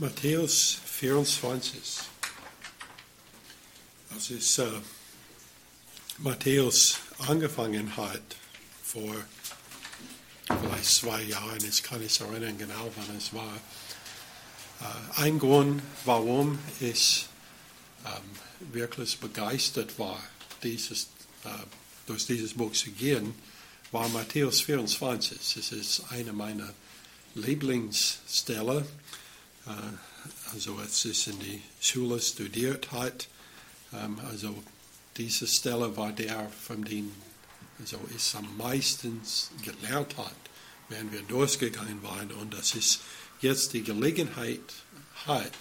Matthäus 24. Das ist äh, Matthäus angefangen hat vor vielleicht zwei Jahren, ich kann nicht erinnern genau, wann es war. Äh, ein Grund, warum ich ähm, wirklich begeistert war, dieses, äh, durch dieses Buch zu gehen, war Matthäus 24. Es ist eine meiner Lieblingsstellen äh, also als ich in die Schule studiert hat, ähm, also diese Stelle war der, von dem also ich am meisten gelernt hat, während wir durchgegangen waren. Und das ist jetzt die Gelegenheit hat.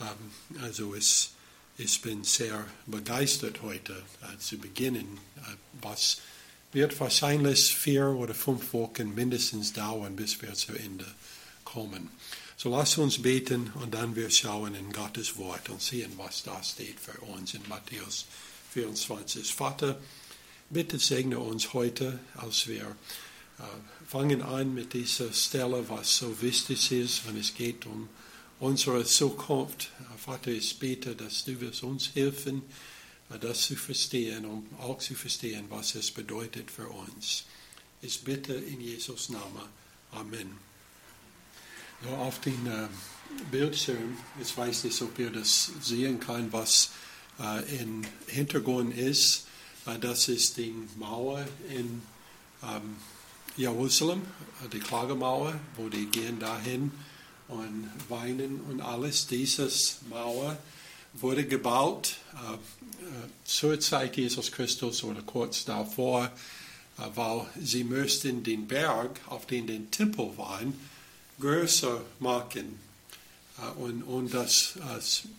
Ähm, also es, ich bin sehr begeistert heute äh, zu beginnen. Äh, was wird wahrscheinlich vier oder fünf Wochen mindestens dauern, bis wir zu Ende kommen. So lass uns beten und dann wir schauen in Gottes Wort und sehen, was da steht für uns in Matthäus 24. Vater, bitte segne uns heute, als wir äh, fangen an mit dieser Stelle, was so wichtig ist, wenn es geht um unsere Zukunft. Vater, ich bete, dass du wirst uns helfen, äh, das zu verstehen, um auch zu verstehen, was es bedeutet für uns. Ich bitte in Jesus Namen. Amen so auf den äh, Bildschirm, ich weiß nicht, ob ihr das sehen könnt, was äh, im Hintergrund ist. Äh, das ist die Mauer in ähm, Jerusalem, äh, die Klagemauer, wo die gehen dahin und weinen und alles. Dieses Mauer wurde gebaut äh, äh, zur Zeit Jesus Christus oder kurz davor, weil sie müssten den Berg, auf dem der Tempel war, größer machen. Äh, und um das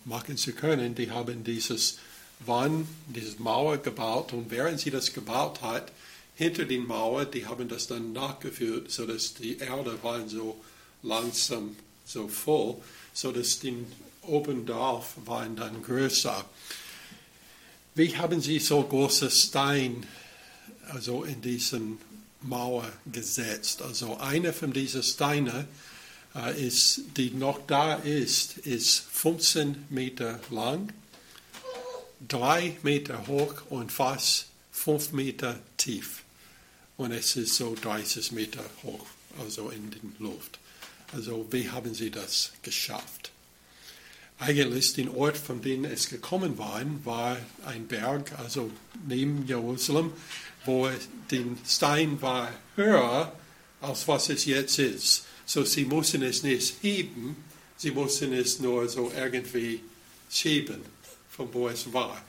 machen zu können, die haben dieses Wand, diese Mauer gebaut und während sie das gebaut hat, hinter den Mauer, die haben das dann nachgeführt, sodass die Erde war so langsam so voll, sodass die Obendorf waren dann größer. Wie haben sie so große Stein also in diesen Mauer gesetzt? Also einer von diesen Steinen ist, die noch da ist, ist 15 Meter lang, 3 Meter hoch und fast 5 Meter tief. Und es ist so 30 Meter hoch, also in der Luft. Also wie haben sie das geschafft? Eigentlich den Ort, von dem es gekommen war, war ein Berg, also neben Jerusalem, wo der Stein war höher, als was es jetzt ist. So, sie mussten es nicht heben, sie mussten es nur so irgendwie schieben, von wo es war.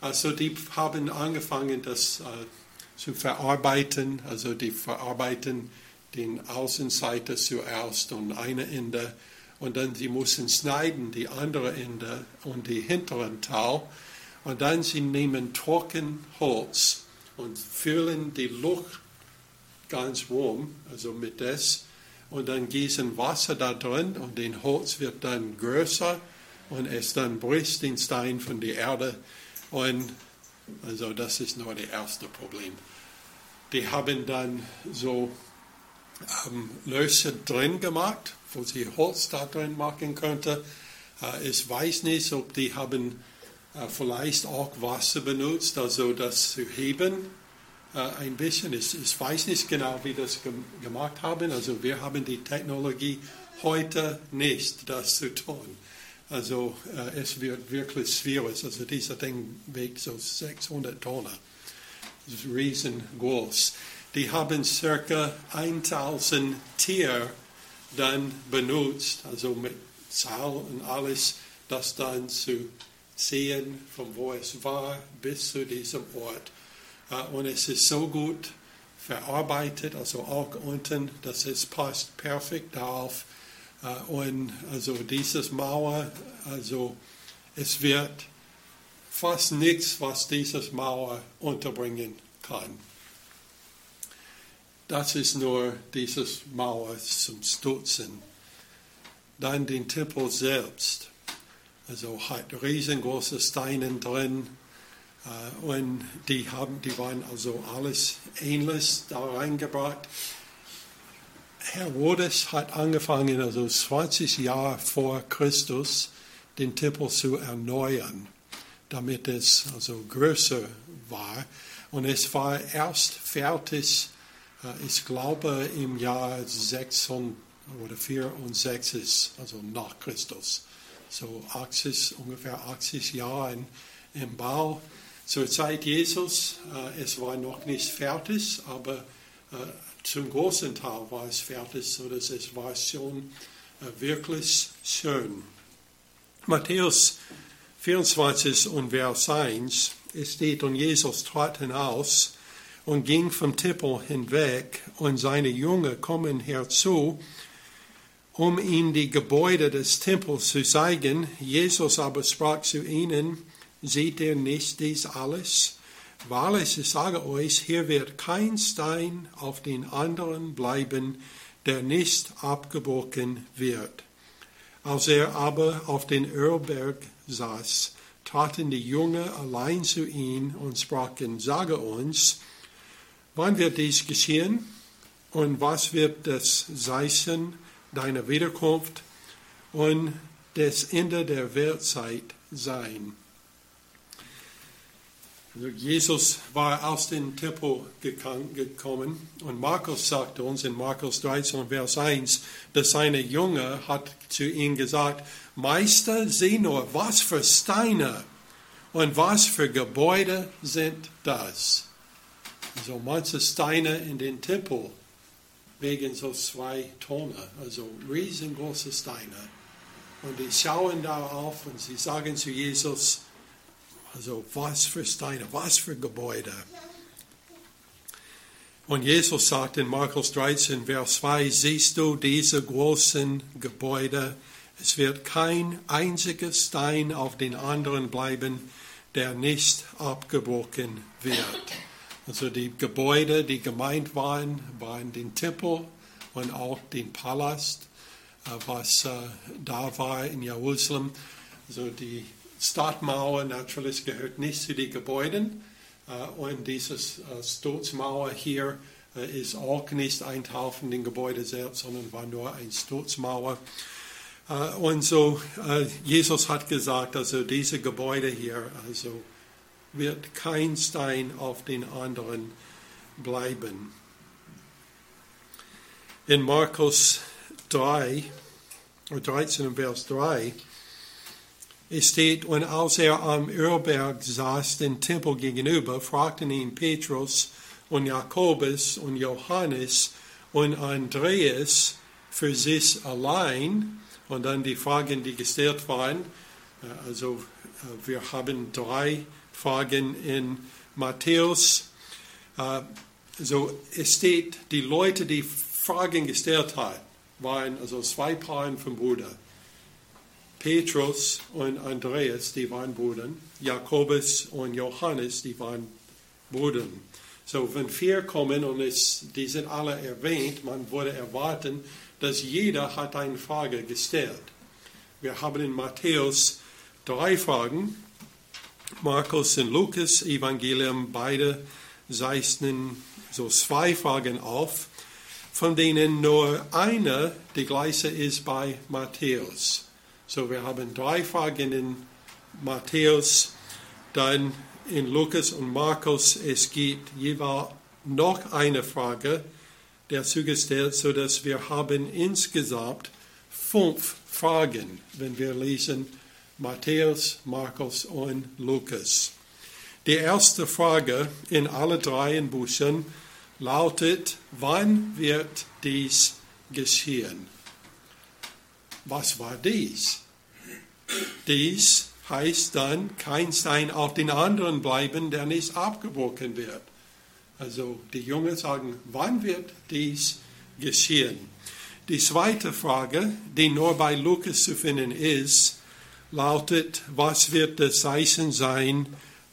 Also die haben angefangen, das äh, zu verarbeiten, also die verarbeiten den Außenseite zuerst und eine Ende und dann sie mussten schneiden die andere Ende und die hinteren Teil und dann sie nehmen Trockenholz und füllen die Luft ganz warm, also mit das und dann gießen Wasser da drin und den Holz wird dann größer und es dann bricht den Stein von der Erde und also das ist nur das erste Problem. Die haben dann so ähm, Löcher drin gemacht, wo sie Holz da drin machen könnte. Äh, ich weiß nicht, ob die haben äh, vielleicht auch Wasser benutzt, also das zu heben ein bisschen. Ich, ich, weiß nicht genau, wie das gemacht haben. Also wir haben die Technologie heute nicht, das zu tun. Also äh, es wird wirklich schwierig. Also dieser Ding wiegt so 600 Tonnen. Das ist riesengroß. Die haben circa 1000 Tiere dann benutzt, also mit Zahl und alles, das dann zu sehen, von wo es war bis zu diesem Ort. Äh, und es ist so gut verarbeitet, also auch unten, dass es passt perfekt darauf. Äh, und also dieses Mauer, also es wird fast nichts, was dieses Mauer unterbringen kann. Das ist nur dieses Mauer zum Stutzen. Dann den Tempel selbst. Also hat riesengroße Steine drin, und die, haben, die waren also alles ähnlich da reingebracht. Herodes hat angefangen, also 20 Jahre vor Christus, den Tempel zu erneuern, damit es also größer war. Und es war erst fertig, äh, ich glaube, im Jahr 6 oder 64, also nach Christus. So 80, ungefähr 80 Jahre im Bau. Zur Zeit Jesus, äh, es war noch nicht fertig, aber äh, zum großen Teil war es fertig, sodass es war schon äh, wirklich schön. Matthäus 24 und Vers 1, es steht, und Jesus trat hinaus und ging vom Tempel hinweg, und seine Jünger kommen herzu, um ihm die Gebäude des Tempels zu zeigen. Jesus aber sprach zu ihnen, seht ihr nicht dies alles? Wahrlich, ich sage euch, hier wird kein Stein auf den anderen bleiben, der nicht abgebrochen wird. Als er aber auf den Ölberg saß, traten die Jünger allein zu ihm und sprachen, sage uns, wann wird dies geschehen und was wird das Zeichen deiner Wiederkunft und das Ende der Weltzeit sein? Also Jesus war aus dem Tempel gekommen und Markus sagte uns in Markus 13, Vers 1, dass seine Jünger hat zu ihm gesagt, Meister, sieh nur, was für Steine und was für Gebäude sind das. Also manche Steine in den Tempel wegen so zwei Tone, also riesengroße Steine. Und die schauen da auf und sie sagen zu Jesus, also was für Steine, was für Gebäude. Und Jesus sagt in Markus 13, Vers 2, siehst du diese großen Gebäude? Es wird kein einziger Stein auf den anderen bleiben, der nicht abgebrochen wird. Also die Gebäude, die gemeint waren, waren den Tempel und auch den Palast, äh, was äh, da war in Jerusalem. Also die Stadtmauer natürlich gehört nicht zu den Gebäuden äh, und diese äh, Sturzmauer hier äh, ist auch nicht ein Teil von den Gebäuden selbst, sondern war nur eine Sturzmauer. Und so, Jesus hat gesagt, also diese Gebäude hier, also wird kein Stein auf den anderen bleiben. In Markus 3, 13, Vers 3, es steht, und als er am Ölberg saß, den Tempel gegenüber, fragten ihn Petrus und Jakobus und Johannes und Andreas für sich allein. Und dann die Fragen, die gestellt waren. Äh, also äh, wir haben drei Fragen in Matthäus. Also es steht, die Leute, die Fragen gestellt haben, waren also zwei Paaren von Brüdern. Petrus und Andreas, die waren Brüder, Jakobus und Johannes, die waren Brüder. So, wenn vier kommen und es, die sind alle erwähnt, man würde erwarten, dass jeder hat eine Frage gestellt. Wir haben in Matthäus drei Fragen. Markus und Lukas Evangelium, beide zeichnen so zwei Fragen auf, von denen nur eine die gleiche ist bei Matthäus. So, wir haben drei Fragen in Matthäus, dann in Lukas und Markus. Es gibt jeweils noch eine Frage dazu gestellt, sodass wir haben insgesamt fünf Fragen, wenn wir lesen Matthäus, Markus und Lukas. Die erste Frage in alle drei Büchern lautet, wann wird dies geschehen? Was war dies? Dies heißt dann, kein Stein auf den anderen bleiben, der nicht abgebrochen wird. Also die Jungen sagen, wann wird dies geschehen? Die zweite Frage, die nur bei Lukas zu finden ist, lautet, was wird das Zeichen sein,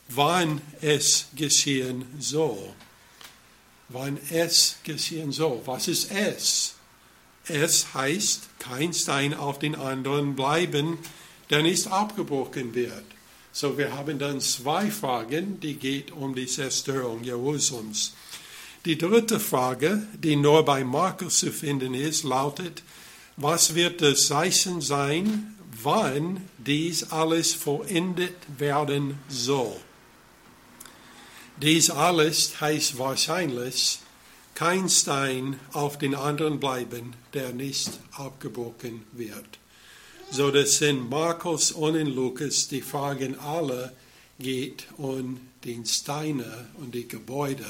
wann es geschehen soll? Wann es geschehen soll. Was ist es? Es heißt, kein Stein auf den anderen bleiben, der nicht abgebrochen wird. So, wir haben dann zwei Fragen, die geht um die Zerstörung Jerusalems. Die dritte Frage, die nur bei Markus zu finden ist, lautet, was wird das Zeichen sein, wann dies alles vollendet werden soll? Dies alles heißt wahrscheinlich, kein Stein auf den anderen bleiben, der nicht abgebrochen wird. So dass in Markus und in Lukas die Fragen alle geht um den Steine und die Gebäude,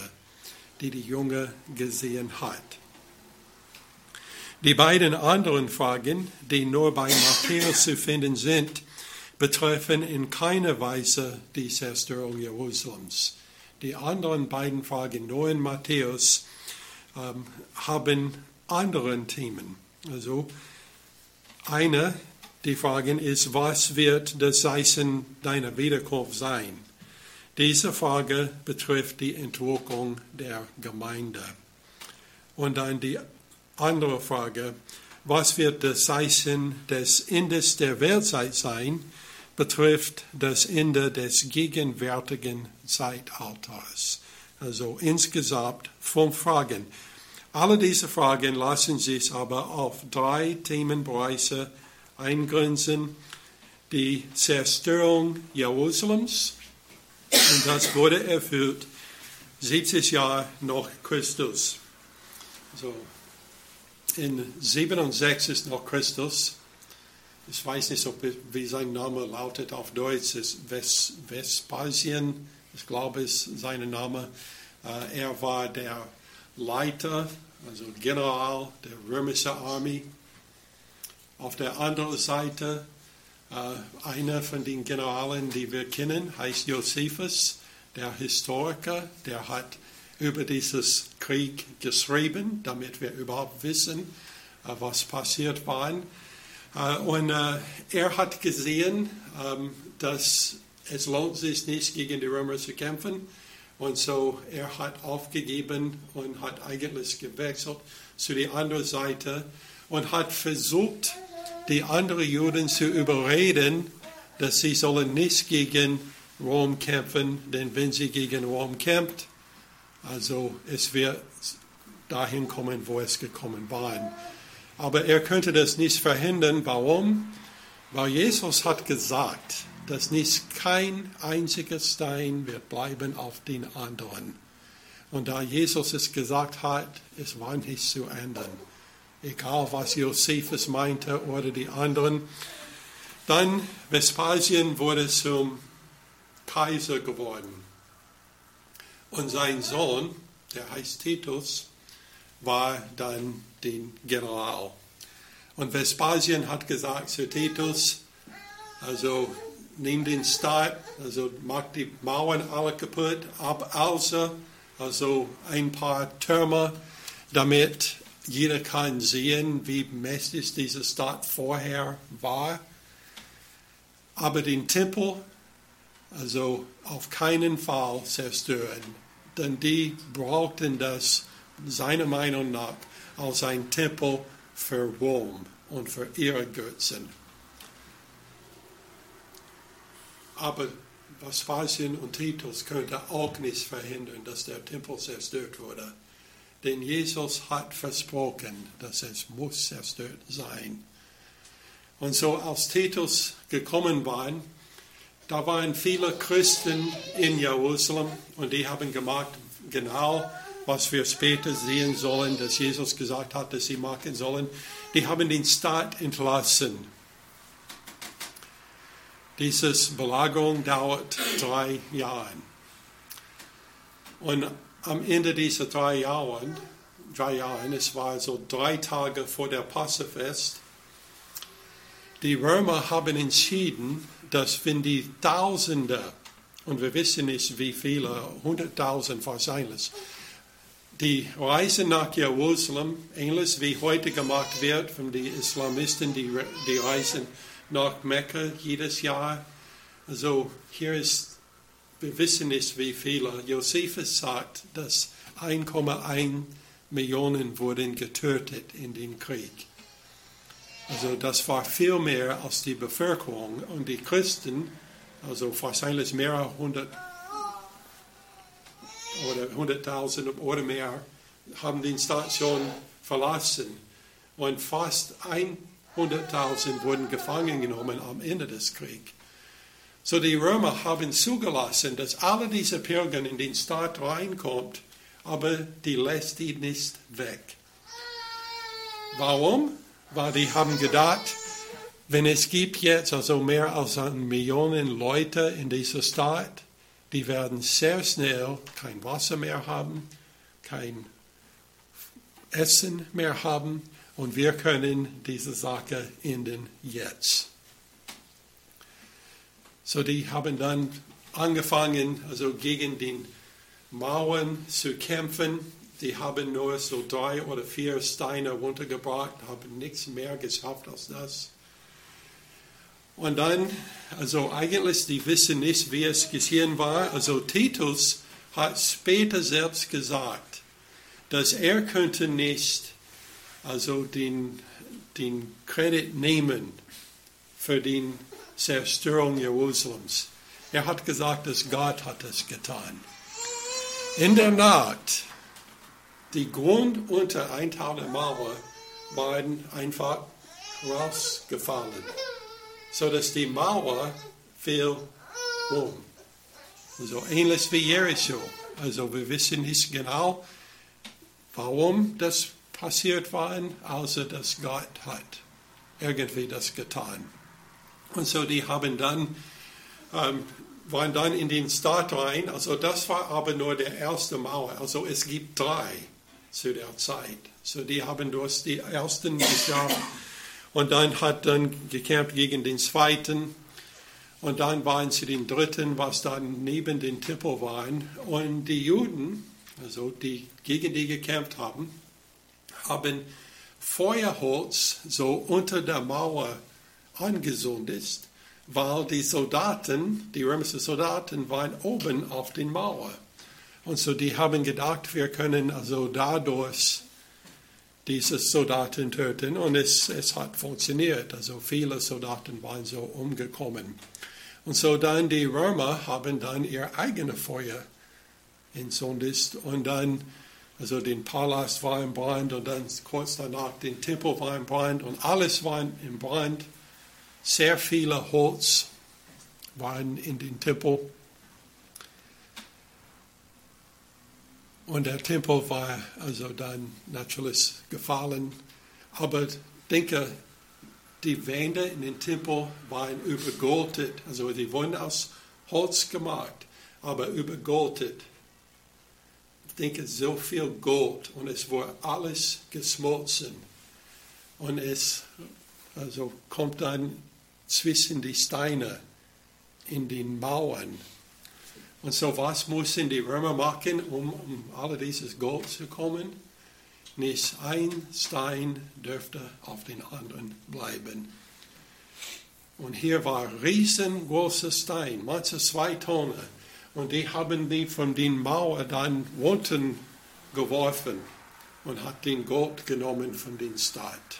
die die Junge gesehen hat. Die beiden anderen Fragen, die nur bei Matthäus zu finden sind, betreffen in keiner Weise die Zerstörung Jerusalems. Die anderen beiden Fragen nur in Matthäus ähm, haben andere Themen. Also eine, die Frage ist, was wird das Zeichen deiner Wiederkunft sein? Diese Frage betrifft die Entwicklung der Gemeinde. Und dann die andere Frage, was wird das Zeichen des Endes der Weltzeit sein, betrifft das Ende des gegenwärtigen Zeitalters. Also insgesamt fünf Fragen. Alle diese Fragen lassen sich aber auf drei Themenbereiche eingrenzen. Die Zerstörung Jerusalems, und das wurde erfüllt 70 Jahre nach Christus. So, in 67 nach Christus, ich weiß nicht, ob, wie sein Name lautet auf Deutsch, ist Vespasien, ich glaube, ist sein Name. Äh, er war der Leiter, also General der römischen Armee. Auf der anderen Seite, äh, einer von den Generalen, die wir kennen, heißt Josephus, der Historiker, der hat über dieses Krieg geschrieben, damit wir überhaupt wissen, äh, was passiert war. Und er hat gesehen, ähm, dass es lohnt sich nicht, gegen die Römer zu kämpfen. Und so er hat aufgegeben und hat eigentlich gewechselt zu der anderen Seite und hat versucht, die anderen Juden zu überreden, dass sie sollen nicht gegen Rom kämpfen, denn wenn sie gegen Rom kämpft, also es wird dahin kommen, wo es gekommen war. Aber er könnte das nicht verhindern. Warum? Weil Jesus hat gesagt, dass nicht kein einziger Stein wird bleiben auf den anderen. Und da Jesus es gesagt hat, es war nicht zu ändern. Egal was Josephus meinte oder die anderen. Dann Vespasien wurde zum Kaiser geworden. Und sein Sohn, der heißt Titus, war dann den General. Und Vespasien hat gesagt zu Titus, also nimm den Staat, also macht die Mauern alle kaputt, ab außer also ein paar Türme, damit jeder kann sehen, wie mächtig diese Stadt vorher war. Aber den Tempel, also auf keinen Fall zerstören, denn die brauchten das, seiner Meinung nach, als ein Tempel für Rom und für ihre Götzen. Aber Vespasien und Titus könnte auch nicht verhindern, dass der Tempel zerstört wurde. Denn Jesus hat versprochen, dass es muss zerstört sein. Und so als Titus gekommen war, da waren viele Christen in Jerusalem und die haben gemacht genau, was wir später sehen sollen, dass Jesus gesagt hat, dass sie machen sollen. Die haben den Staat entlassen diese Belagerung dauert drei Jahre. Und am Ende dieser drei Jahre, drei Jahre, es war so drei Tage vor der Passafest, die Römer haben entschieden, dass wenn die Tausende, und wir wissen nicht wie viele, hunderttausend wahrscheinlich, die Reise nach Jerusalem, ähnlich wie heute gemacht wird von den Islamisten, die, die reisen nach Mekka jedes Jahr. Also hier ist, wir wissen nicht wie viele. Josephus sagt, dass 1,1 Millionen wurden getötet in den Krieg. Also das war viel mehr als die Bevölkerung. Und die Christen, also wahrscheinlich mehrere hundert, oder 100.000 oder mehr haben die Station verlassen. Und fast 100.000 wurden gefangen genommen am Ende des Krieges. So die Römer haben zugelassen, dass alle diese Pilger in den Staat reinkommt, aber die lässt die nicht weg. Warum? Weil die haben gedacht, wenn es gibt jetzt also mehr als eine Million Leute in dieser Stadt, die werden sehr schnell kein Wasser mehr haben, kein Essen mehr haben und wir können diese Sache enden jetzt. So die haben dann angefangen, also gegen die Mauern zu kämpfen. Die haben nur so drei oder vier Steine runtergebracht, haben nichts mehr geschafft als das. Und dann, also eigentlich, die wissen nicht, wie es geschehen war. Also Titus hat später selbst gesagt, dass er könnte nicht also den, den Kredit nehmen für die Zerstörung Jerusalems. Er hat gesagt, dass Gott hat es getan. In der Nacht, die Grund unter ein Teil der Mauer waren einfach rausgefallen sodass die Mauer fiel um. So ähnlich wie Jericho. Also wir wissen nicht genau, warum das passiert war, also dass Gott hat irgendwie das getan. Und so die haben dann, ähm, waren dann in den Staat rein. Also das war aber nur der erste Mauer. Also es gibt drei zu der Zeit. So die haben durch die ersten geschafft. Und dann hat dann gekämpft gegen den zweiten. Und dann waren sie den dritten, was dann neben den Tempel waren. Und die Juden, also die gegen die gekämpft haben, haben Feuerholz so unter der Mauer angezündet, weil die Soldaten, die römischen Soldaten, waren oben auf den Mauer. Und so die haben gedacht, wir können also dadurch diese Soldaten töten und es, es hat funktioniert. Also viele Soldaten waren so umgekommen. Und so dann die Römer haben dann ihr eigenes Feuer entzündet und dann, also den Palast war im Brand und dann kurz danach den Tempel war im Brand und alles war im Brand. Sehr viele Holz waren in den Tempel. Und der Tempel war also dann natürlich gefallen. Aber denke, die Wände in den Tempel waren übergoldet. Also die wurden aus Holz gemacht, aber übergoldet. Denke, so viel Gold und es war alles geschmolzen. Und es also kommt dann zwischen die Steine in den Mauern und so was mussten die Römer machen, um, um alle dieses Gold zu kommen? Nicht ein Stein dürfte auf den anderen bleiben. Und hier war riesengroßer Stein, manche zwei Tonnen. Und die haben die von den Mauer dann unten geworfen und hat den Gold genommen von den Stadt.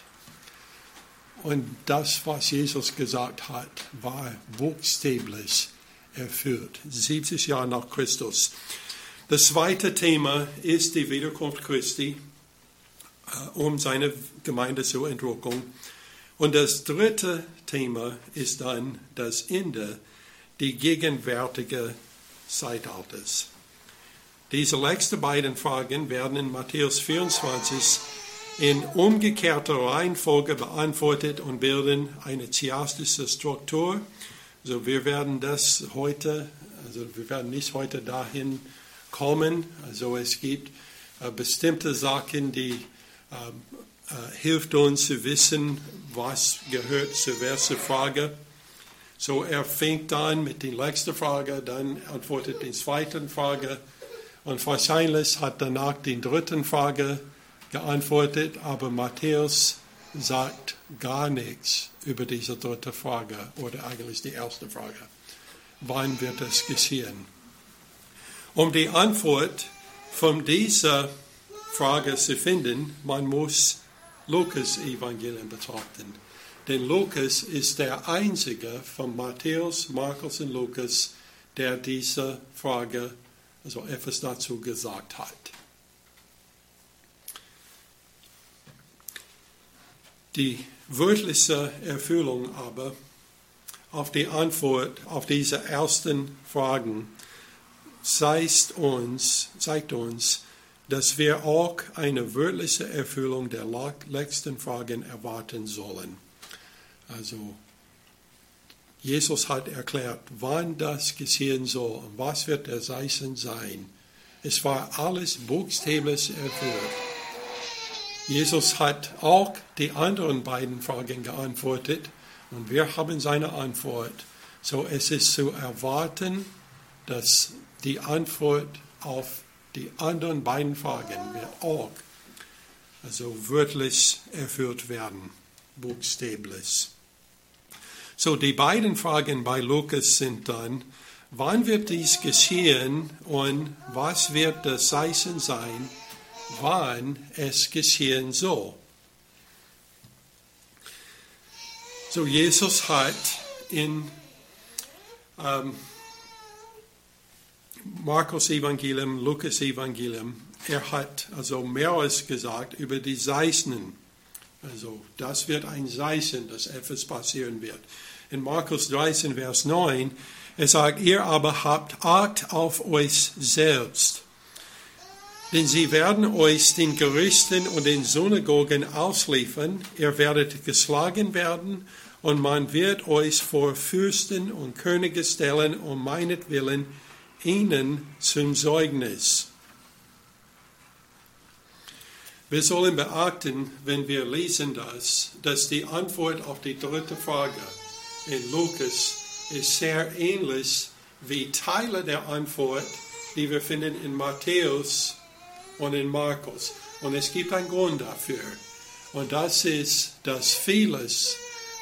Und das, was Jesus gesagt hat, war buchstäblich erfüllt. 70 Jahre nach Christus. Das zweite Thema ist die Wiederkunft Christi, äh, um seine Gemeinde zu entwickeln. Und das dritte Thema ist dann das Ende, die gegenwärtige Zeitalters. Diese letzten beiden Fragen werden in Matthäus 24 in umgekehrter Reihenfolge beantwortet und bilden eine chiastische Struktur also wir werden das heute, also wir werden nicht heute dahin kommen. Also es gibt äh, bestimmte Sachen, die ähm, äh, hilft uns zu wissen, was gehört zur ersten Frage. So er fängt an mit der letzten Frage, dann antwortet die zweite Frage und wahrscheinlich hat danach die dritte Frage geantwortet, aber Matthäus sagt gar nichts über diese dritte Frage oder eigentlich die erste Frage. Wann wird es geschehen? Um die Antwort von dieser Frage zu finden, man muss Lukas Evangelium betrachten. Denn Lukas ist der einzige von Matthäus, Markus und Lukas, der diese Frage also etwas dazu gesagt hat. Die wörtliche Erfüllung aber auf die Antwort auf diese ersten Fragen zeigt uns, zeigt uns, dass wir auch eine wörtliche Erfüllung der letzten Fragen erwarten sollen. Also Jesus hat erklärt, wann das geschehen soll und was wird der Zeichen sein. Es war alles buchstäblich erfüllt. Jesus hat auch die anderen beiden Fragen geantwortet und wir haben seine Antwort. So es ist zu erwarten, dass die Antwort auf die anderen beiden Fragen wird auch also wörtlich erfüllt werden, buchstäblich. So die beiden Fragen bei Lukas sind dann, wann wird dies geschehen und was wird das Zeichen sein, wann es geschehen soll. So, Jesus hat in ähm, Markus Evangelium, Lukas Evangelium, er hat also mehreres gesagt über die Zeichen. Also, das wird ein Zeichen, dass etwas passieren wird. In Markus 13, Vers 9, er sagt, ihr aber habt Acht auf euch selbst denn sie werden euch den Gerichten und den Synagogen ausliefern, ihr werdet geschlagen werden, und man wird euch vor Fürsten und Könige stellen, um meinetwillen ihnen zum Zeugnis. Wir sollen beachten, wenn wir lesen das, dass die Antwort auf die dritte Frage in Lukas ist sehr ähnlich wie Teile der Antwort, die wir finden in Matthäus und in Markus. Und es gibt einen Grund dafür. Und das ist, dass vieles,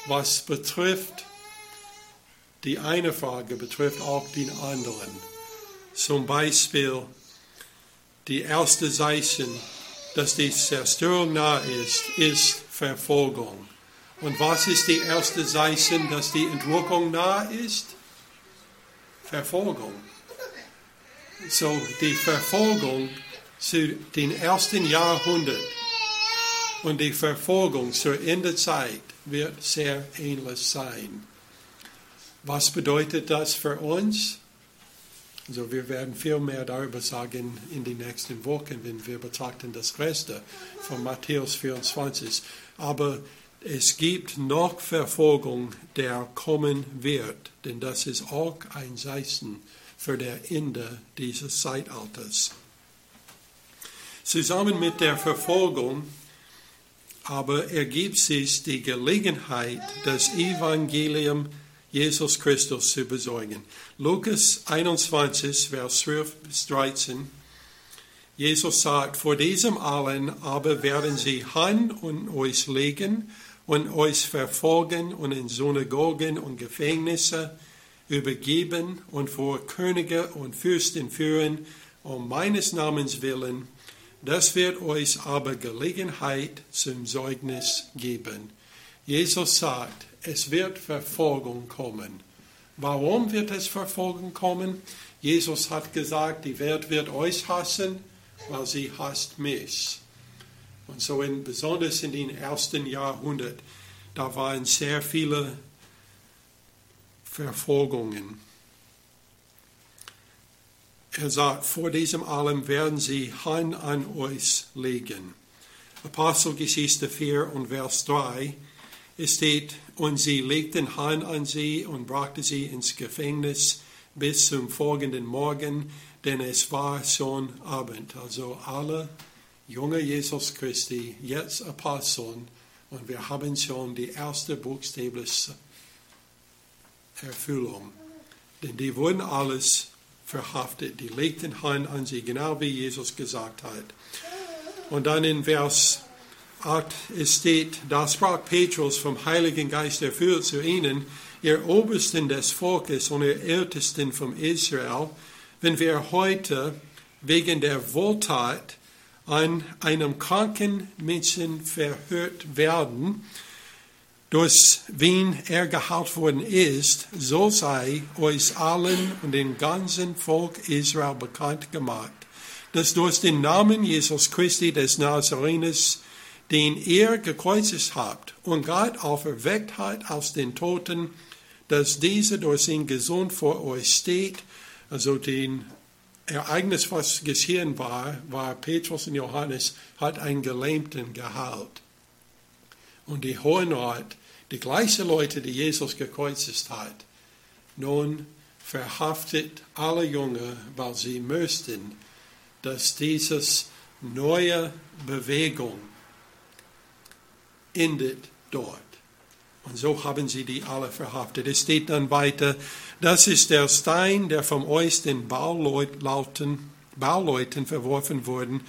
was betrifft, die eine Frage betrifft auch den anderen. Zum Beispiel die erste Zeichen, dass die Zerstörung nahe ist, ist Verfolgung. Und was ist die erste Zeichen, dass die Entrückung nahe ist? Verfolgung. So die Verfolgung zu den ersten Jahrhundert und die Verfolgung zur Endezeit wird sehr ähnlich sein. Was bedeutet das für uns? Also wir werden viel mehr darüber sagen in den nächsten Wochen, wenn wir betrachten das Reste von Matthäus 24. Aber es gibt noch Verfolgung, der kommen wird, denn das ist auch ein Zeichen für das Ende dieses Zeitalters. Zusammen mit der Verfolgung aber ergibt sich die Gelegenheit, das Evangelium Jesus Christus zu besorgen. Lukas 21, Vers 12 bis 13. Jesus sagt, vor diesem allen aber werden sie Hand und euch legen und euch verfolgen und in Synagogen und Gefängnisse übergeben und vor Könige und Fürsten führen, um meines Namens willen das wird euch aber Gelegenheit zum Zeugnis geben. Jesus sagt, es wird Verfolgung kommen. Warum wird es Verfolgung kommen? Jesus hat gesagt, die Welt wird euch hassen, weil sie hasst mich. Und so in, besonders in den ersten Jahrhundert, da waren sehr viele Verfolgungen. Er sagt, vor diesem allem werden sie Hand an euch legen. Apostelgeschichte 4 und Vers 3, es steht, und sie legten Hand an sie und brachten sie ins Gefängnis bis zum folgenden Morgen, denn es war schon Abend. Also alle junge Jesus Christi, jetzt Aposteln, und wir haben schon die erste buchstäbliche Erfüllung. Denn die wurden alles verhaftet. Die legten Hand an sie, genau wie Jesus gesagt hat. Und dann in Vers 8 es steht, da sprach Petrus vom Heiligen Geist erfüllt zu ihnen, ihr Obersten des Volkes und ihr Ältesten von Israel, wenn wir heute wegen der Wohltat an einem kranken Menschen verhört werden, durch wen er geheilt worden ist, so sei euch allen und dem ganzen Volk Israel bekannt gemacht, dass durch den Namen Jesus Christi des Nazarenes, den ihr gekreuzigt habt und Gott auferweckt hat aus den Toten, dass dieser durch ihn gesund vor euch steht, also den Ereignis, was geschehen war, war Petrus und Johannes hat einen Gelähmten geheilt. Und die Hohen Rat, die gleichen Leute, die Jesus gekreuzigt hat, nun verhaftet alle Jünger, weil sie müssten, dass dieses neue Bewegung endet dort. Und so haben sie die alle verhaftet. Es steht dann weiter, das ist der Stein, der von euch den Bauleuten, Bauleuten verworfen wurde,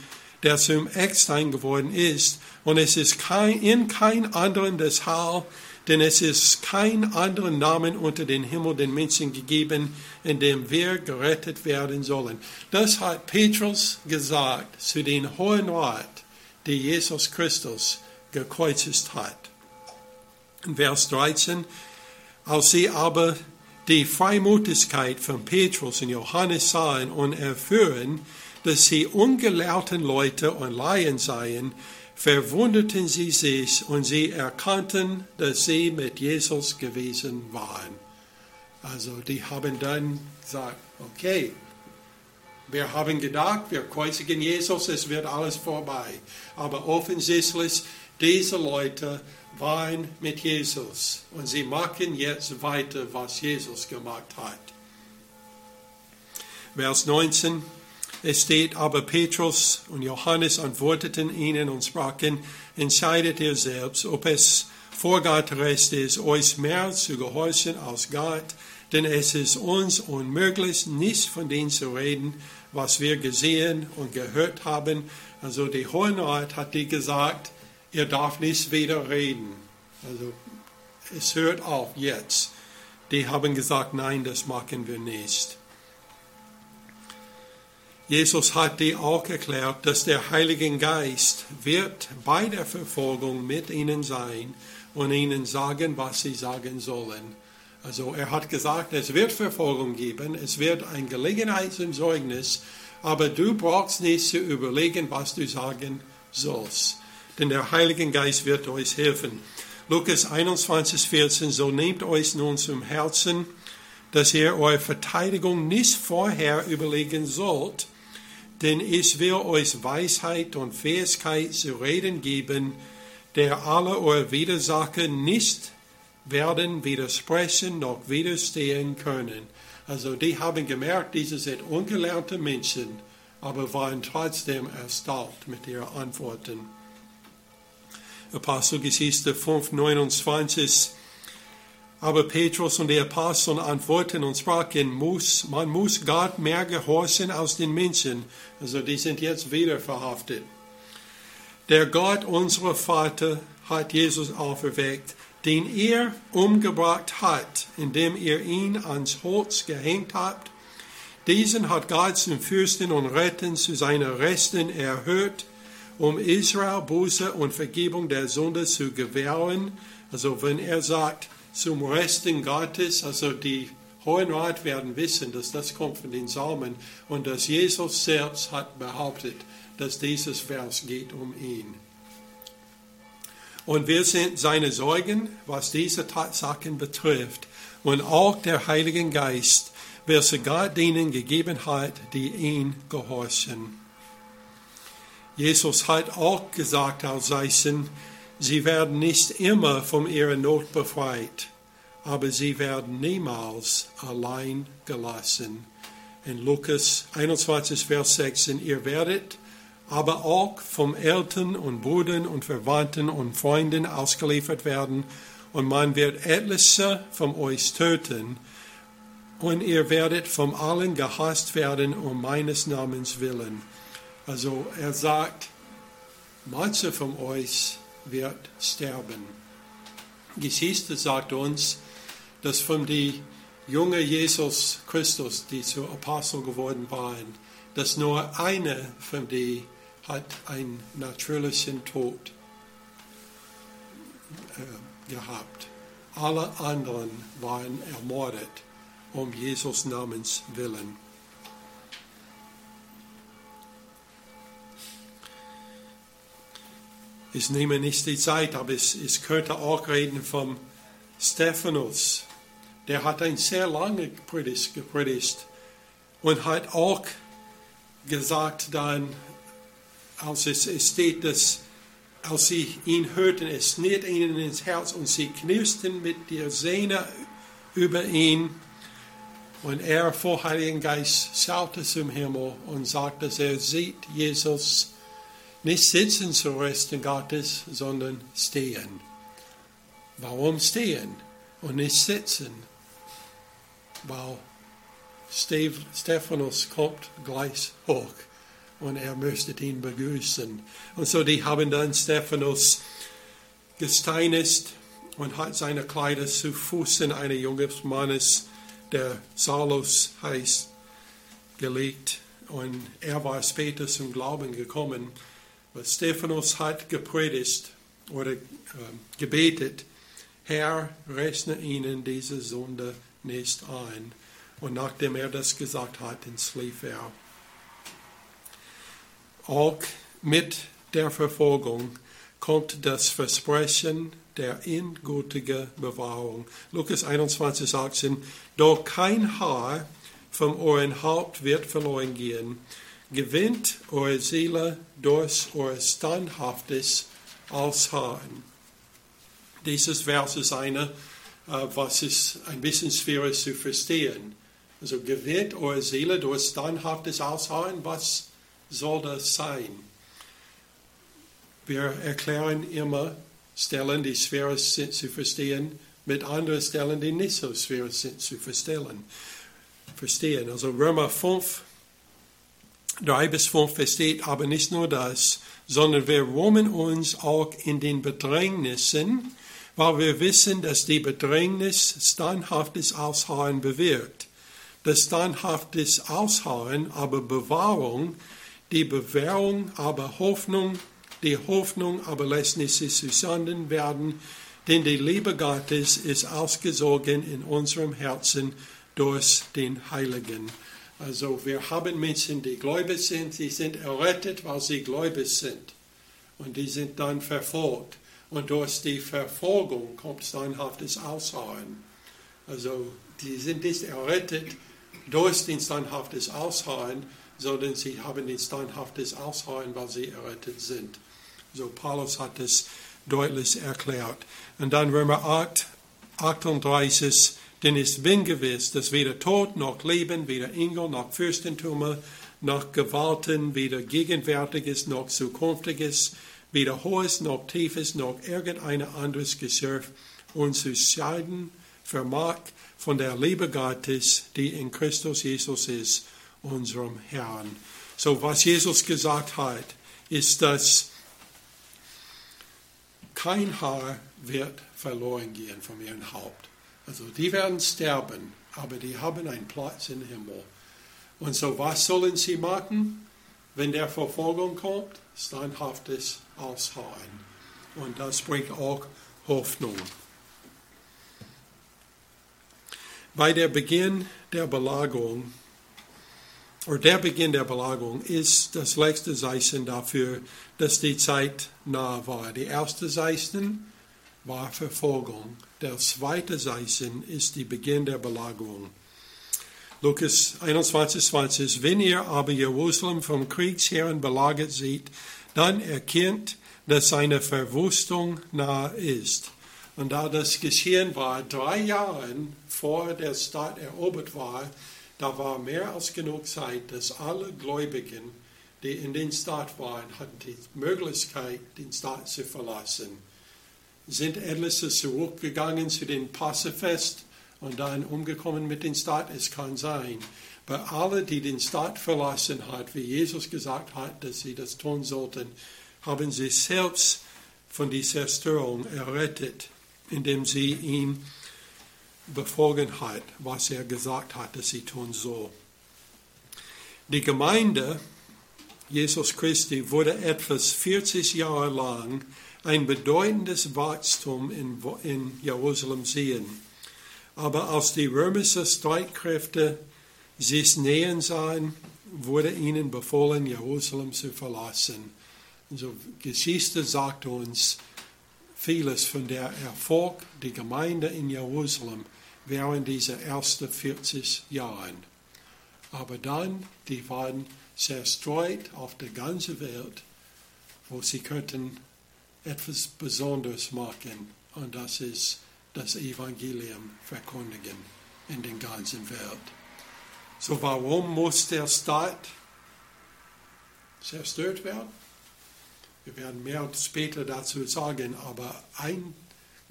der zum Eckstein geworden ist. Und es ist kein, in kein anderen das Hall, denn es ist kein anderer Namen unter den Himmel den Menschen gegeben, in dem wir gerettet werden sollen. Das hat Petrus gesagt zu den Hohen Rat, die Jesus Christus gekreuzigt hat. Vers 13, als sie aber die Freimutigkeit von Petrus und Johannes sahen und erfuhren, dass sie ungelehrten Leute und Laien seien, verwunderten sie sich und sie erkannten, dass sie mit Jesus gewesen waren. Also die haben dann gesagt, okay, wir haben gedacht, wir kreuzigen Jesus, es wird alles vorbei. Aber offensichtlich, diese Leute waren mit Jesus und sie machen jetzt weiter, was Jesus gemacht hat. Vers 19, es steht, aber Petrus und Johannes antworteten ihnen und sprachen, entscheidet ihr selbst, ob es vor Gott recht ist, euch mehr zu gehorchen als Gott, denn es ist uns unmöglich, nicht von dem zu reden, was wir gesehen und gehört haben. Also die Hohen Rat hat die gesagt, ihr darf nicht wieder reden. Also es hört auf jetzt. Die haben gesagt, nein, das machen wir nicht. Jesus hat die auch erklärt, dass der Heilige Geist wird bei der Verfolgung mit ihnen sein und ihnen sagen, was sie sagen sollen. Also er hat gesagt, es wird Verfolgung geben, es wird ein Gelegenheit zum Zeugnis, aber du brauchst nicht zu überlegen, was du sagen sollst denn der Heilige Geist wird euch helfen. Lukas 21, 14, so nehmt euch nun zum Herzen, dass ihr eure Verteidigung nicht vorher überlegen sollt, denn ich will euch Weisheit und Fähigkeit zu reden geben, der alle eure Widersacher nicht werden widersprechen noch widerstehen können. Also die haben gemerkt, diese sind ungelernte Menschen, aber waren trotzdem erstaunt mit ihren Antworten. Apostelgeschichte 5, 29. Aber Petrus und die Apostel antworten und sprachen, muss, man muss Gott mehr gehorchen als den Menschen. Also die sind jetzt wieder verhaftet. Der Gott, unser Vater, hat Jesus auferweckt, den ihr umgebracht habt, indem ihr ihn ans Holz gehängt habt. Diesen hat Gott zum Fürsten und Retten zu seiner Rechten erhört um Israel Buße und Vergebung der Sünde zu gewähren. Also wenn er sagt, zum Resten Gottes, also die Hohen Rat werden wissen, dass das kommt von den Psalmen und dass Jesus selbst hat behauptet, dass dieses Vers geht um ihn. Und wir sind seine Zeugen, was diese Tatsachen betrifft. Und auch der Heilige Geist, welcher Gott denen gegeben hat, die ihn gehorchen. Jesus hat auch gesagt als Seisen, sie werden nicht immer von ihrer Not befreit, aber sie werden niemals allein gelassen. In Lukas 21, Vers 16, ihr werdet aber auch vom Eltern und Brüdern und Verwandten und Freunden ausgeliefert werden, und man wird etliche von euch töten, und ihr werdet von allen gehasst werden um meines Namens willen. Also er sagt, manche von euch wird sterben. Geschichte sagt uns, dass von die junge Jesus Christus, die zu Apostel geworden waren, dass nur eine von die hat einen natürlichen Tod äh, gehabt. Alle anderen waren ermordet um Jesus Namens willen. Ich nehme nicht die Zeit, aber ich, ich könnte auch reden vom Stephanus. Der hat ein sehr lange Predigt gepredigt und hat auch gesagt dann, als es steht, dass als sie ihn hörten, es schnitt ihnen ins Herz und sie knirsten mit der Sehne über ihn. Und er vor Heiligen Geist schaute zum Himmel und sagte, er sieht Jesus nicht sitzen zu Rechten Gottes, sondern stehen. Warum stehen und nicht sitzen? Weil Stephanus kommt gleich hoch und er möchte ihn begrüßen. Und so die haben dann Stephanus gesteinigt und hat seine Kleider zu Füßen eines jungen Mannes, der Saulus heißt, gelegt. Und er war später zum Glauben gekommen. Aber Stephanus hat gepredigt oder äh, gebetet, Herr, rechne ihnen diese Sünde nicht ein. Und nachdem er das gesagt hat, entschlief er auch mit der Verfolgung kommt das Versprechen der endgültigen Bewahrung. Lukas 21, 18, doch kein Haar vom euren Haupt wird verloren gehen. Gewinnt eure Seele durch euer standhaftes Ausharren. Dieses Vers ist eine, äh, was ist ein bisschen schwierig zu verstehen. Also gewinnt eure Seele durch standhaftes Ausharren, was soll das sein? Wir erklären immer Stellen, die schwer sind zu verstehen, mit anderen Stellen, die nicht so schwer sind zu verstehen. verstehen. Also Römer 5, 3 bis 5 versteht aber nicht nur das, sondern wir rühmen uns auch in den Bedrängnissen, weil wir wissen, dass die Bedrängnis standhaftes Ausharren bewirkt. Das standhaftes Ausharren, aber Bewahrung die Bewährung aber Hoffnung, die Hoffnung aber lässt nicht zustande werden, denn die Liebe Gottes ist ausgesogen in unserem Herzen durch den Heiligen. Also wir haben Menschen, die gläubig sind, sie sind errettet, weil sie gläubig sind. Und die sind dann verfolgt. Und durch die Verfolgung kommt standhaftes Ausharren. Also die sind nicht errettet durch den standhaftes Ausharren, sondern sie haben ein standhaftes Ausharren, weil sie errettet sind. So Paulus hat es deutlich erklärt. Und dann Römer 8, 38, denn ich bin gewiss, dass weder Tod noch Leben, weder Engel noch Fürstentümer noch Gewalten, weder Gegenwärtiges noch Zukünftiges, weder Hohes noch Tiefes noch irgendein anderes Geschöpf uns zu scheiden vermag von der Liebe Gottes, die in Christus Jesus ist unserem Herrn. So, was Jesus gesagt hat, ist, dass kein Haar wird verloren gehen von ihrem Haupt. Also die werden sterben, aber die haben einen Platz im Himmel. Und so, was sollen sie machen, wenn der Verfolgung kommt? Standhaftes Ausharren. Und das bringt auch Hoffnung. Bei der Beginn der Belagerung oder der Beginn der Belagerung ist das letzte Zeichen dafür, dass die Zeit nah war. Die erste Zeichen war Verfolgung. Der zweite Zeichen ist die Beginn der Belagerung. Lukas 21, 20. Wenn ihr aber Jerusalem vom Kriegsherren belagert seht, dann erkennt, dass seine Verwüstung nahe ist. Und da das geschehen war, drei Jahre vor der Stadt erobert war, da war mehr als genug Zeit, dass alle Gläubigen, die in den Staat waren, hatten die Möglichkeit, den Staat zu verlassen. Sind etliche zurückgegangen zu den Passefest und dann umgekommen mit dem Staat? Es kann sein. Aber alle, die den Staat verlassen hat, wie Jesus gesagt hat, dass sie das tun sollten, haben sich selbst von dieser Zerstörung errettet, indem sie ihn Befolgenheit, was er gesagt hat, dass sie tun soll. Die Gemeinde Jesus Christi wurde etwas 40 Jahre lang ein bedeutendes Wachstum in, in Jerusalem sehen. Aber als die römischen Streitkräfte sich nähern sahen, wurde ihnen befohlen, Jerusalem zu verlassen. Also Geschichte sagt uns vieles von der Erfolg der Gemeinde in Jerusalem während dieser ersten 40 Jahren. Aber dann, die waren zerstreut auf der ganzen Welt, wo sie könnten etwas Besonderes machen. Und das ist das Evangelium verkündigen in der ganzen Welt. So warum muss der Staat zerstört werden? Wir werden mehr später dazu sagen, aber ein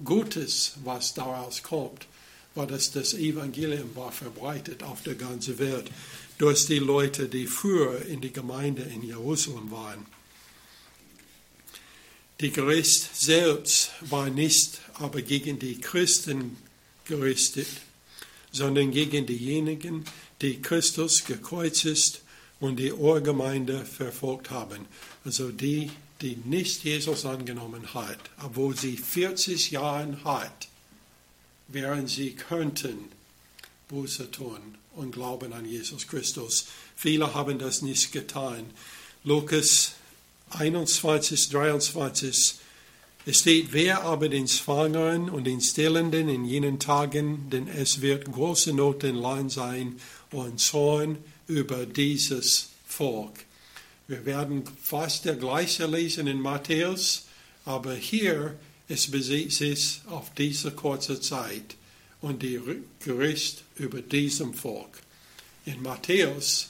Gutes, was daraus kommt, war, dass das Evangelium war verbreitet auf der ganzen Welt durch die Leute, die früher in die Gemeinde in Jerusalem waren. Die Gericht selbst war nicht aber gegen die Christen gerichtet, sondern gegen diejenigen, die Christus gekreuzigt und die Urgemeinde verfolgt haben. Also die, die nicht Jesus angenommen hat, obwohl sie 40 Jahre hat, während sie könnten Buße tun und glauben an Jesus Christus. Viele haben das nicht getan. Lukas 21, 23. Es steht, wer aber den Schwangeren und den Stillenden in jenen Tagen, denn es wird große Not in Land sein und Zorn über dieses Volk. Wir werden fast der gleiche lesen in Matthäus, aber hier es bezieht sich auf diese kurze Zeit und die Gericht über diesem Volk. In Matthäus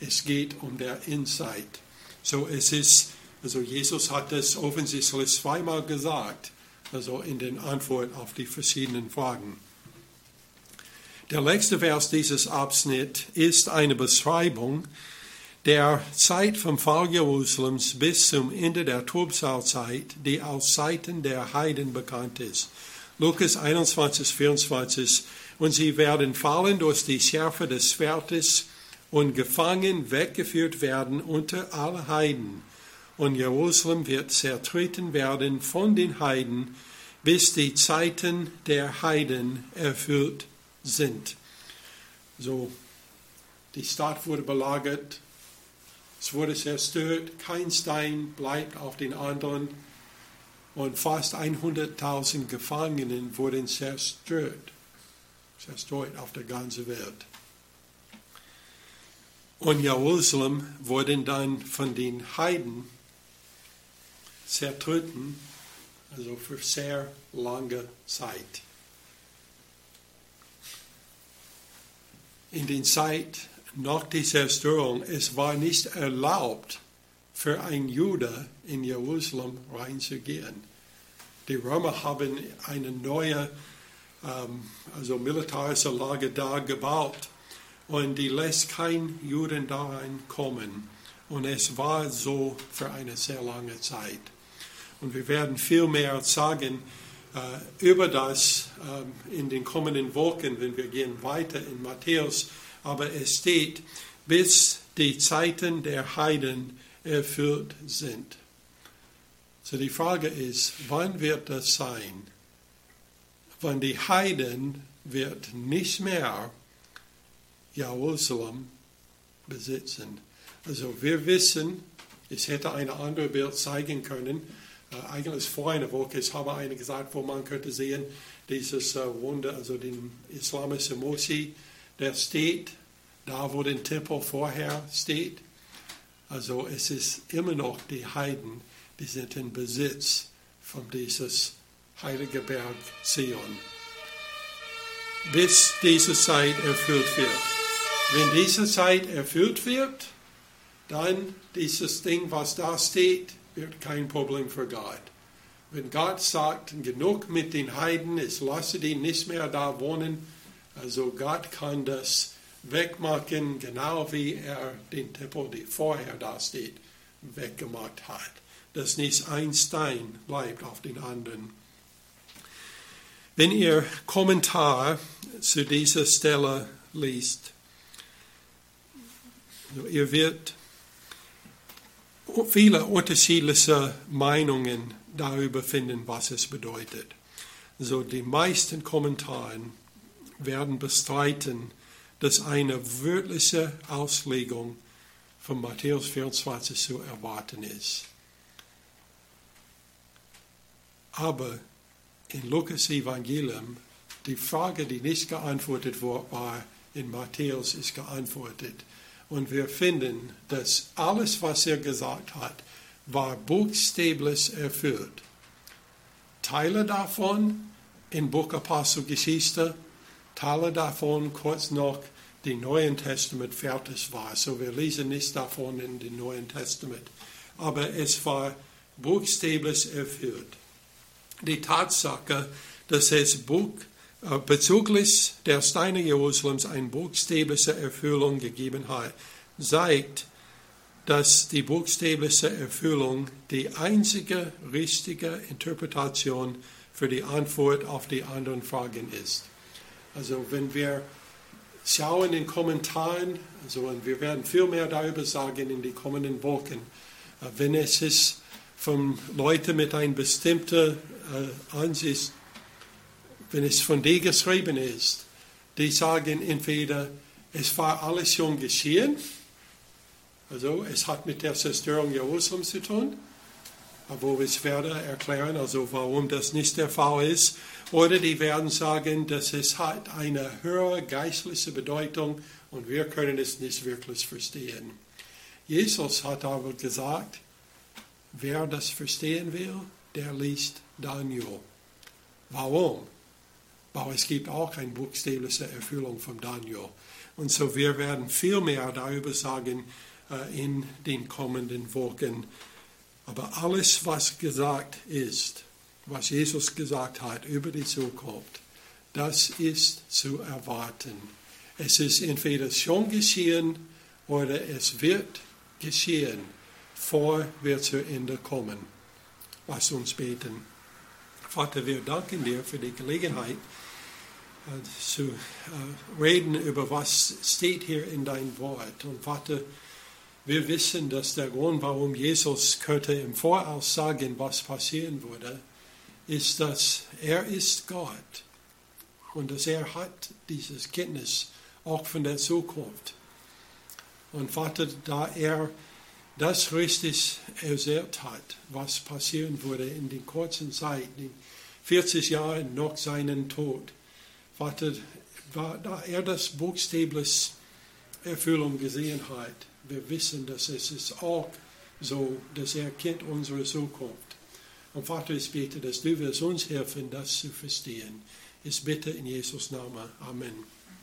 es geht um der Insight. So es ist also Jesus hat es offensichtlich zweimal gesagt, also in den Antworten auf die verschiedenen Fragen. Der letzte Vers dieses Abschnitts ist eine Beschreibung der Zeit vom Fall Jerusalems bis zum Ende der Trubsalzeit, die aus Zeiten der Heiden bekannt ist. Lukas 21, 24. Und sie werden fallen durch die Schärfe des Schwertes und gefangen weggeführt werden unter alle Heiden und Jerusalem wird zertreten werden von den Heiden, bis die Zeiten der Heiden erfüllt sind. So, die Stadt wurde belagert, es wurde zerstört, kein Stein bleibt auf den anderen und fast 100.000 Gefangenen wurden zerstört, zerstört auf der ganzen Welt. Und Jerusalem wurde dann von den Heiden zertreten, also für sehr lange Zeit. In der Zeit nach der Zerstörung, es war nicht erlaubt, für einen Jude in Jerusalem reinzugehen. Die Römer haben eine neue ähm, also militärische Lage da gebaut und die lässt kein Juden da reinkommen. Und es war so für eine sehr lange Zeit. Und wir werden viel mehr sagen äh, über das äh, in den kommenden Wochen, wenn wir gehen weiter in Matthäus. Aber es steht, bis die Zeiten der Heiden erfüllt sind. So die Frage ist, wann wird das sein? Wann die Heiden wird nicht mehr Jerusalem besitzen. Also wir wissen, ich hätte ein anderes Bild zeigen können, eigentlich vor einer Woche, ich habe eine gesagt, wo man könnte sehen, dieses äh, Wunder, also den islamischen Mosi, der steht da, wo der Tempel vorher steht. Also es ist immer noch die Heiden, die sind in Besitz von dieses heilige Berg Zion. Bis diese Zeit erfüllt wird. Wenn diese Zeit erfüllt wird, dann dieses Ding, was da steht, wird kein Problem für Gott. Wenn Gott sagt, genug mit den Heiden, ich lasse die nicht mehr da wohnen, also Gott kann das wegmachen, genau wie er den Tempel, der vorher da steht, weggemacht hat. Dass nicht ein Stein bleibt auf den anderen. Wenn ihr Kommentar zu dieser Stelle liest, ihr werdet viele unterschiedliche Meinungen darüber finden, was es bedeutet. So die meisten Kommentaren werden bestreiten, dass eine wörtliche Auslegung von Matthäus 24 zu erwarten ist. Aber in Lukas Evangelium, die Frage, die nicht geantwortet war, in Matthäus ist geantwortet. Und wir finden, dass alles, was er gesagt hat, war buchstäblich erfüllt. Teile davon in Buch Apostelgeschichte, Teile davon kurz noch die Neuen Testament fertig war. So wir lesen nicht davon in dem Neuen Testament. Aber es war buchstäblich erfüllt. Die Tatsache, dass es Buch, äh, bezüglich der Steine Jerusalems eine buchstäbliche Erfüllung gegeben hat, zeigt, dass die buchstäbliche Erfüllung die einzige richtige Interpretation für die Antwort auf die anderen Fragen ist. Also wenn wir schauen in Kommentaren, also und wir werden viel mehr darüber sagen in den kommenden Wochen, äh, wenn es ist von Leuten mit einer bestimmten äh, Ansicht, wenn es von dir geschrieben ist, die sagen entweder, es war alles schon geschehen, also es hat mit der Zerstörung Jerusalems zu tun, wo ich werde erklären, also warum das nicht der Fall ist. Oder die werden sagen, dass es hat eine höhere geistliche Bedeutung und wir können es nicht wirklich verstehen. Jesus hat aber gesagt, wer das verstehen will, der liest Daniel. Warum? Weil es gibt auch eine buchstäbliche Erfüllung von Daniel. Und so wir werden viel mehr darüber sagen äh, in den kommenden Wochen. Aber alles, was gesagt ist, was Jesus gesagt hat über die Zukunft, das ist zu erwarten. Es ist entweder schon geschehen oder es wird geschehen, vor wir zu Ende kommen. Lass uns beten. Vater, wir danken dir für die Gelegenheit, zu äh, reden über was steht hier in dein Wort. Und Vater, wir wissen, dass der Grund, warum Jesus könnte im Voraus sagen, was passieren würde, ist, dass er ist Gott und dass er hat dieses Kenntnis auch von der Zukunft. Und Vater, da er das richtig erzählt hat, was passieren würde in den kurzen Zeit, in 40 Jahren nach seinem Tod, Vater, da er das buchstäblich Erfüllung gesehen hat, wir wissen, dass es ist auch so, dass er kennt unsere Zukunft. Und Vater, ich bete, dass du wirst uns helfen, das zu verstehen. Ich bitte in Jesus Namen. Amen.